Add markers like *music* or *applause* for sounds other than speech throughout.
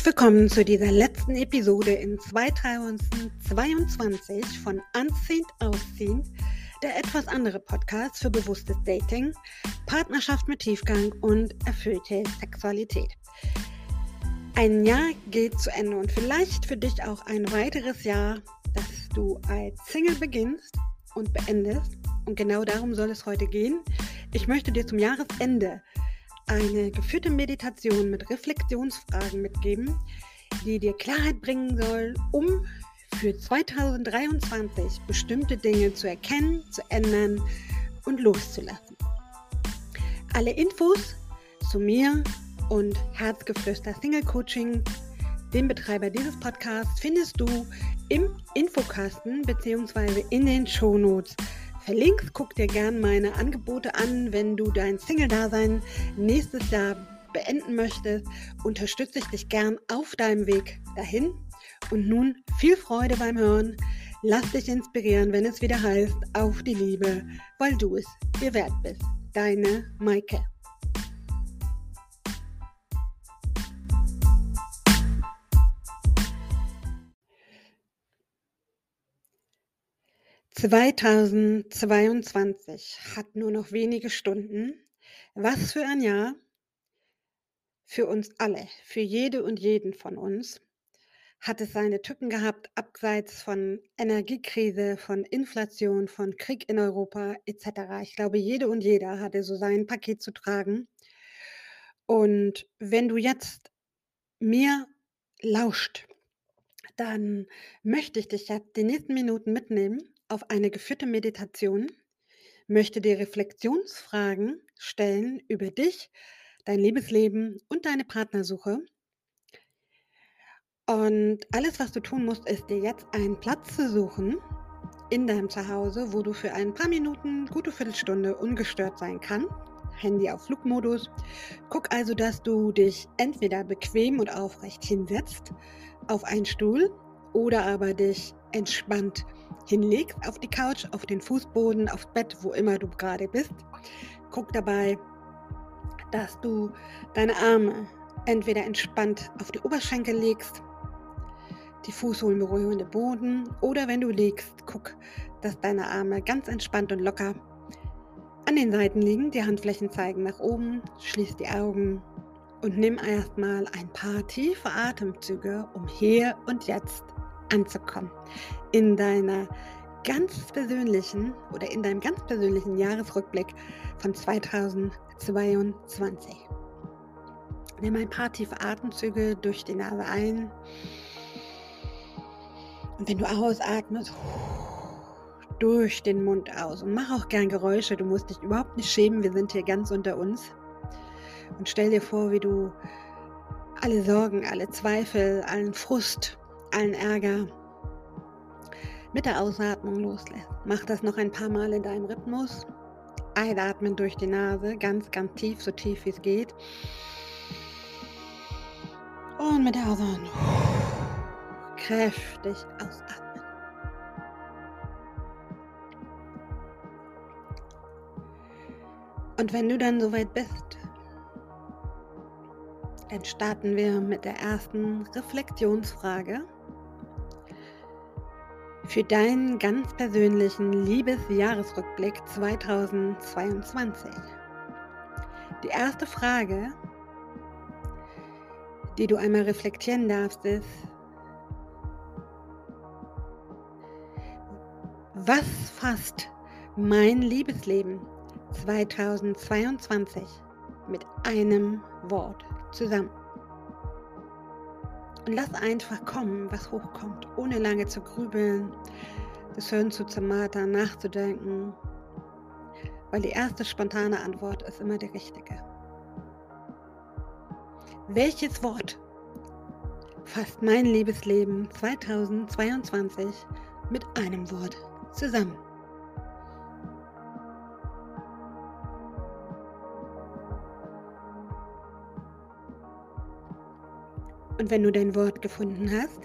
Herzlich willkommen zu dieser letzten Episode in 2022 von Anziehend Ausziehend, der etwas andere Podcast für bewusstes Dating, Partnerschaft mit Tiefgang und erfüllte Sexualität. Ein Jahr geht zu Ende und vielleicht für dich auch ein weiteres Jahr, dass du als Single beginnst und beendest. Und genau darum soll es heute gehen. Ich möchte dir zum Jahresende eine geführte Meditation mit Reflexionsfragen mitgeben, die dir Klarheit bringen soll, um für 2023 bestimmte Dinge zu erkennen, zu ändern und loszulassen. Alle Infos zu mir und Herzgeflüster Single Coaching, dem Betreiber dieses Podcasts, findest du im Infokasten bzw. in den Shownotes verlinkt. Guck dir gern meine Angebote an, wenn du dein Single-Dasein nächstes Jahr beenden möchtest. Unterstütze ich dich gern auf deinem Weg dahin. Und nun viel Freude beim Hören. Lass dich inspirieren, wenn es wieder heißt, auf die Liebe, weil du es dir wert bist. Deine Maike. 2022 hat nur noch wenige Stunden. Was für ein Jahr für uns alle, für jede und jeden von uns. Hat es seine Tücken gehabt, abseits von Energiekrise, von Inflation, von Krieg in Europa etc. Ich glaube, jede und jeder hatte so sein Paket zu tragen. Und wenn du jetzt mir lauscht, dann möchte ich dich jetzt die nächsten Minuten mitnehmen auf eine geführte Meditation, möchte dir Reflexionsfragen stellen über dich, dein Liebesleben und deine Partnersuche. Und alles, was du tun musst, ist dir jetzt einen Platz zu suchen in deinem Zuhause, wo du für ein paar Minuten, gute Viertelstunde ungestört sein kann. Handy auf Flugmodus. Guck also, dass du dich entweder bequem und aufrecht hinsetzt auf einen Stuhl oder aber dich entspannt hinlegst auf die Couch, auf den Fußboden, aufs Bett, wo immer du gerade bist. Guck dabei, dass du deine Arme entweder entspannt auf die Oberschenkel legst, die Fußsohlen berühren den Boden oder wenn du liegst, guck, dass deine Arme ganz entspannt und locker an den Seiten liegen, die Handflächen zeigen nach oben, schließ die Augen und nimm erstmal ein paar tiefe Atemzüge, um hier und jetzt anzukommen. In deiner ganz persönlichen oder in deinem ganz persönlichen Jahresrückblick von 2022. Nimm ein paar tiefe Atemzüge durch die Nase ein. Und wenn du ausatmest, durch den Mund aus. Und mach auch gern Geräusche. Du musst dich überhaupt nicht schämen. Wir sind hier ganz unter uns. Und stell dir vor, wie du alle Sorgen, alle Zweifel, allen Frust, allen Ärger mit der Ausatmung loslässt. Mach das noch ein paar Mal in deinem Rhythmus. Einatmen durch die Nase, ganz, ganz tief, so tief wie es geht. Und mit der Ausatmung kräftig ausatmen. Und wenn du dann soweit bist, dann starten wir mit der ersten Reflexionsfrage für deinen ganz persönlichen Liebesjahresrückblick 2022. Die erste Frage, die du einmal reflektieren darfst, ist, was fasst mein Liebesleben 2022 mit einem Wort zusammen? Und lass einfach kommen, was hochkommt, ohne lange zu grübeln, das Hirn zu zermatern, nachzudenken. Weil die erste spontane Antwort ist immer die richtige. Welches Wort fasst mein Liebesleben 2022 mit einem Wort zusammen? Und wenn du dein Wort gefunden hast,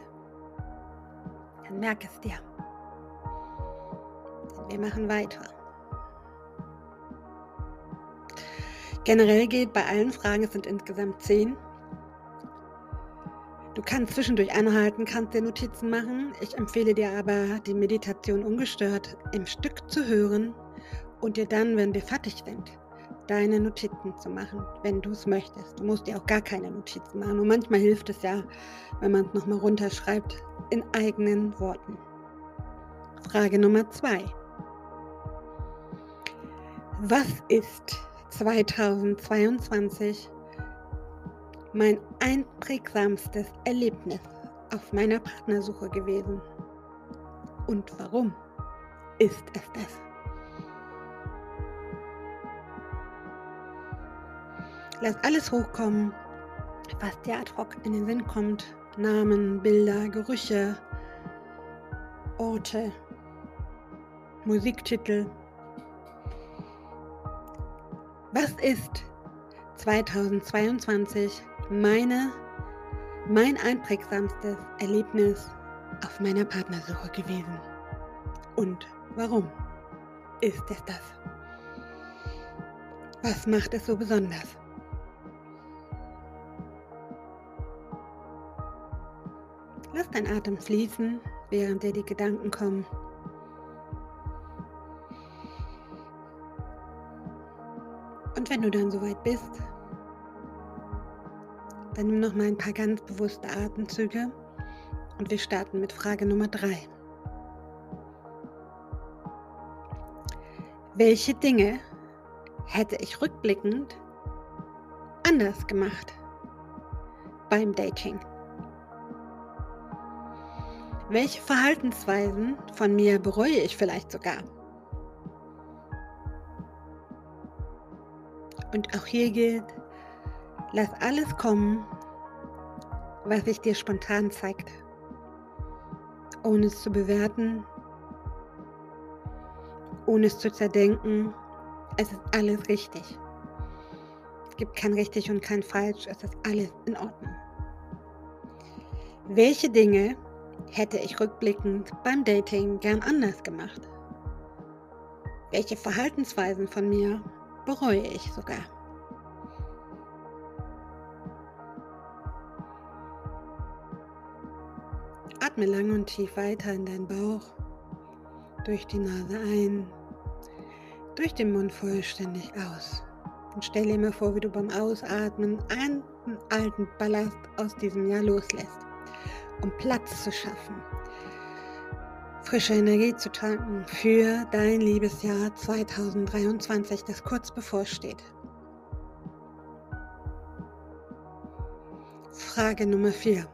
dann merk es dir. Denn wir machen weiter. Generell geht bei allen Fragen, es sind insgesamt zehn, kannst zwischendurch anhalten, kannst dir Notizen machen. Ich empfehle dir aber, die Meditation ungestört im Stück zu hören und dir dann, wenn wir fertig sind, deine Notizen zu machen, wenn du es möchtest. Du musst dir auch gar keine Notizen machen. Und manchmal hilft es ja, wenn man es nochmal runterschreibt in eigenen Worten. Frage Nummer zwei. Was ist 2022 mein einprägsamstes Erlebnis auf meiner Partnersuche gewesen? Und warum ist es das? Lass alles hochkommen, was dir ad hoc in den Sinn kommt. Namen, Bilder, Gerüche, Orte, Musiktitel. Was ist 2022 meine, mein einprägsamstes Erlebnis auf meiner Partnersuche gewesen? Und warum ist es das? Was macht es so besonders? Lass dein Atem fließen, während dir die Gedanken kommen. Und wenn du dann soweit bist, dann nimm noch mal ein paar ganz bewusste Atemzüge und wir starten mit Frage Nummer drei. Welche Dinge hätte ich rückblickend anders gemacht beim Dating? Welche Verhaltensweisen von mir bereue ich vielleicht sogar? Und auch hier gilt, lass alles kommen, was sich dir spontan zeigt, ohne es zu bewerten, ohne es zu zerdenken. Es ist alles richtig. Es gibt kein richtig und kein falsch, es ist alles in Ordnung. Welche Dinge hätte ich rückblickend beim Dating gern anders gemacht? Welche Verhaltensweisen von mir bereue ich sogar? Atme lang und tief weiter in deinen Bauch, durch die Nase ein, durch den Mund vollständig aus. Und stell dir mal vor, wie du beim Ausatmen einen alten Ballast aus diesem Jahr loslässt um Platz zu schaffen, frische Energie zu tanken für dein Liebesjahr 2023, das kurz bevorsteht. Frage Nummer 4.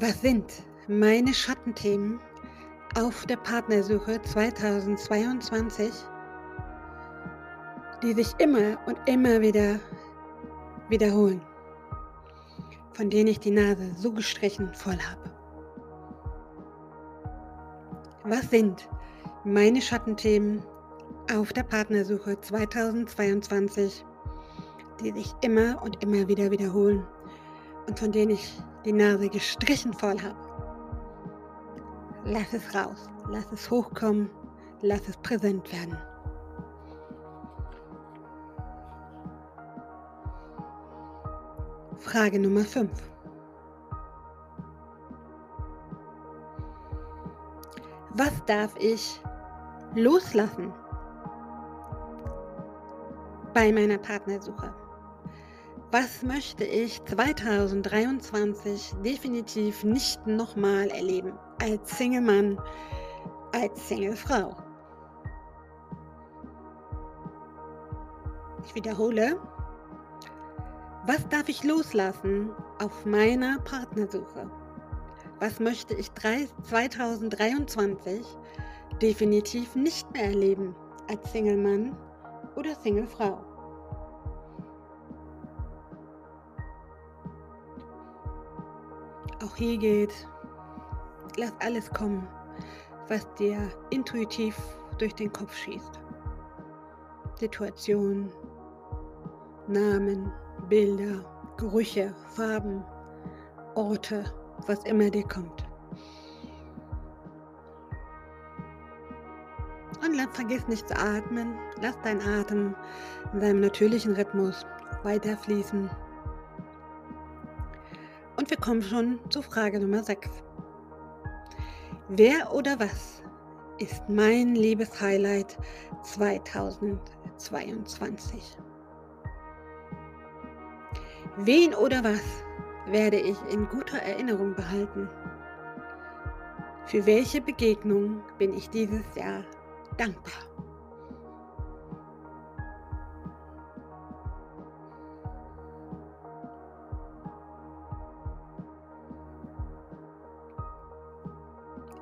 Was sind meine Schattenthemen auf der Partnersuche 2022, die sich immer und immer wieder wiederholen? Von denen ich die Nase so gestrichen voll habe. Was sind meine Schattenthemen auf der Partnersuche 2022, die sich immer und immer wieder wiederholen und von denen ich die Nase gestrichen voll habe? Lass es raus, lass es hochkommen, lass es präsent werden. Frage Nummer 5. Was darf ich loslassen bei meiner Partnersuche? Was möchte ich 2023 definitiv nicht nochmal erleben als Single-Mann, als Single-Frau? Ich wiederhole, was darf ich loslassen auf meiner Partnersuche? Was möchte ich 2023 definitiv nicht mehr erleben als Single-Mann oder Single-Frau? Auch hier geht, lass alles kommen, was dir intuitiv durch den Kopf schießt. Situation, Namen, Bilder, Gerüche, Farben, Orte, was immer dir kommt. Und vergiss nicht zu atmen. Lass deinen Atem in seinem natürlichen Rhythmus weiterfließen. komme schon zu Frage Nummer 6. Wer oder was ist mein Liebeshighlight 2022? Wen oder was werde ich in guter Erinnerung behalten? Für welche Begegnung bin ich dieses Jahr dankbar?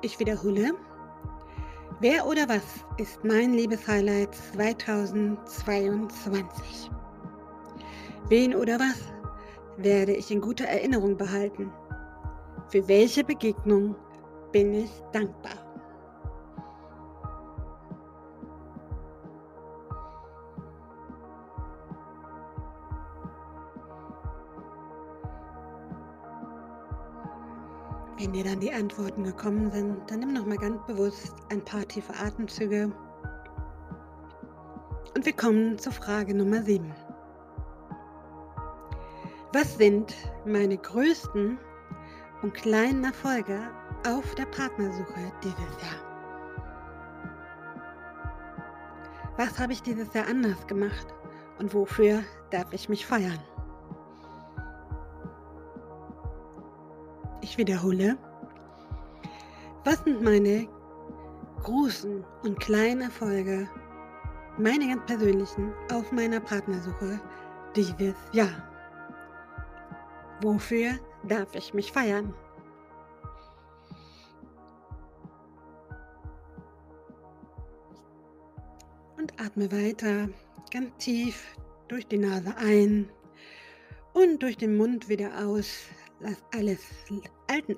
Ich wiederhole. Wer oder was ist mein Liebeshighlight 2022? Wen oder was werde ich in guter Erinnerung behalten? Für welche Begegnung bin ich dankbar? Wenn dir dann die Antworten gekommen sind, dann nimm noch mal ganz bewusst ein paar tiefe Atemzüge. Und wir kommen zur Frage Nummer 7. Was sind meine größten und kleinen Erfolge auf der Partnersuche dieses Jahr? Was habe ich dieses Jahr anders gemacht und wofür darf ich mich feiern? Ich wiederhole. Was sind meine großen und kleinen Erfolge, meine ganz persönlichen, auf meiner Partnersuche dieses Jahr? Wofür darf ich mich feiern? Und atme weiter, ganz tief durch die Nase ein und durch den Mund wieder aus. Lass alles alten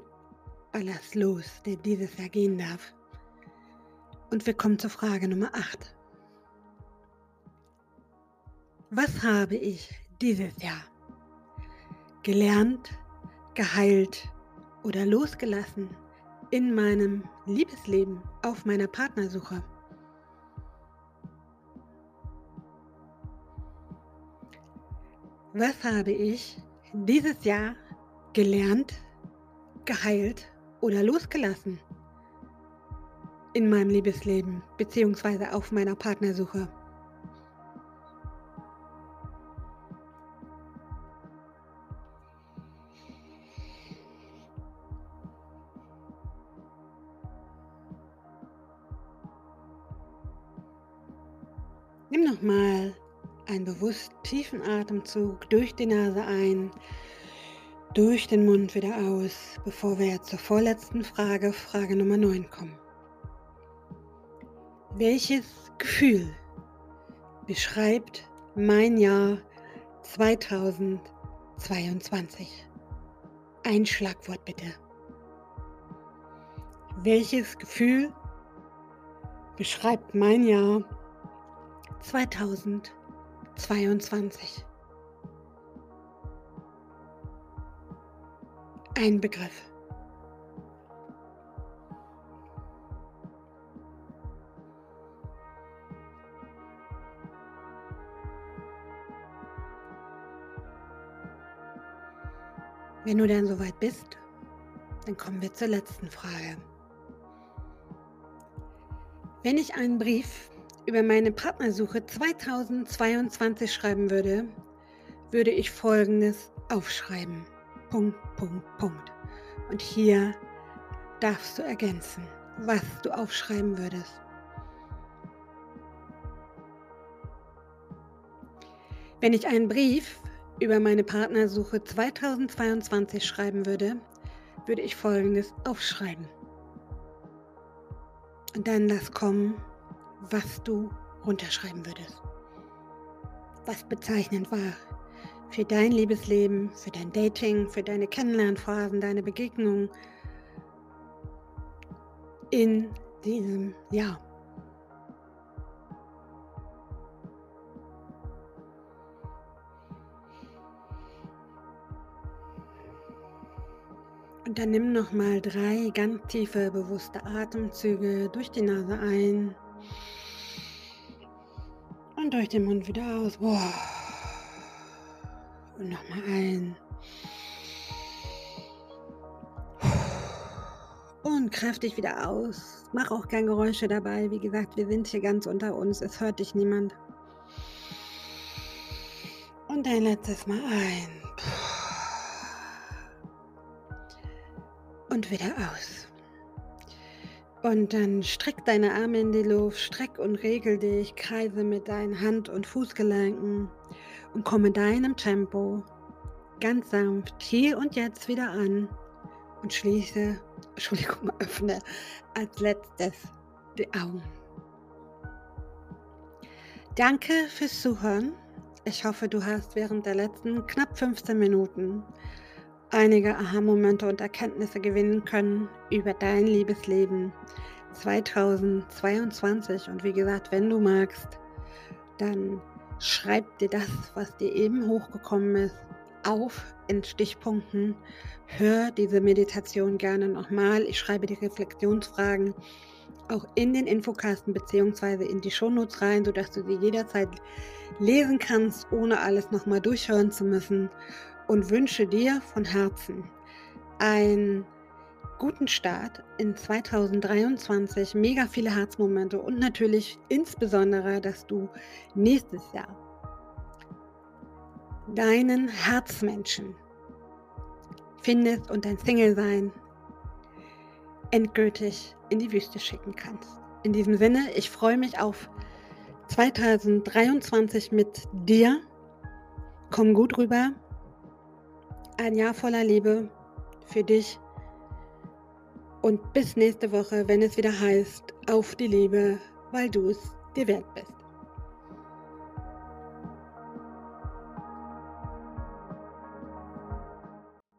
Ballast los, der dieses Jahr gehen darf. Und wir kommen zur Frage Nummer 8. Was habe ich dieses Jahr gelernt, geheilt oder losgelassen in meinem Liebesleben auf meiner Partnersuche? Was habe ich dieses Jahr gelernt, geheilt oder losgelassen in meinem Liebesleben bzw. auf meiner Partnersuche? Nimm nochmal einen bewusst tiefen Atemzug durch die Nase ein, durch den Mund wieder aus, bevor wir zur vorletzten Frage, Frage Nummer 9 kommen. Welches Gefühl beschreibt mein Jahr 2022? Ein Schlagwort bitte. Welches Gefühl beschreibt mein Jahr 2022. Ein Begriff. Wenn du dann soweit bist, dann kommen wir zur letzten Frage. Wenn ich einen Brief über meine Partnersuche 2022 schreiben würde, würde ich Folgendes aufschreiben. Punkt, Punkt, Punkt. Und hier darfst du ergänzen, was du aufschreiben würdest. Wenn ich einen Brief über meine Partnersuche 2022 schreiben würde, würde ich Folgendes aufschreiben. Und dann das kommen was du runterschreiben würdest. Was bezeichnend war für dein Liebesleben, für dein Dating, für deine Kennenlernphasen, deine Begegnungen in diesem Jahr. Und dann nimm noch mal drei ganz tiefe, bewusste Atemzüge durch die Nase ein und durch den Mund wieder aus. Und nochmal ein. und kräftig wieder aus. Mach auch kein Geräusche dabei. Wie gesagt, wir sind hier ganz unter uns. Es hört dich niemand. Und ein letztes Mal ein. Und wieder aus. Und dann streck deine Arme in die Luft, streck und regel dich, kreise mit deinen Hand- und Fußgelenken und komme deinem Tempo ganz sanft hier und jetzt wieder an und schließe, *laughs* Entschuldigung, öffne als letztes die Augen. Danke fürs Zuhören. Ich hoffe, du hast während der letzten knapp 15 Minuten einige Aha-Momente und Erkenntnisse gewinnen können über dein Liebesleben 2022. Und wie gesagt, wenn du magst, dann schreib dir das, was dir eben hochgekommen ist, auf in Stichpunkten. Hör diese Meditation gerne nochmal. Ich schreibe die Reflexionsfragen auch in den Infokasten bzw. in die Shownotes rein, sodass du sie jederzeit lesen kannst, ohne alles nochmal durchhören zu müssen und wünsche dir von Herzen einen guten Start in 2023, mega viele Herzmomente und natürlich insbesondere, dass du nächstes Jahr deinen Herzmenschen findest und dein Single-Sein endgültig in die Wüste schicken kannst. In diesem Sinne, ich freue mich auf 2023 mit dir. Komm gut rüber. Ein Jahr voller Liebe für dich. Und bis nächste Woche, wenn es wieder heißt, auf die Liebe, weil du es dir wert bist.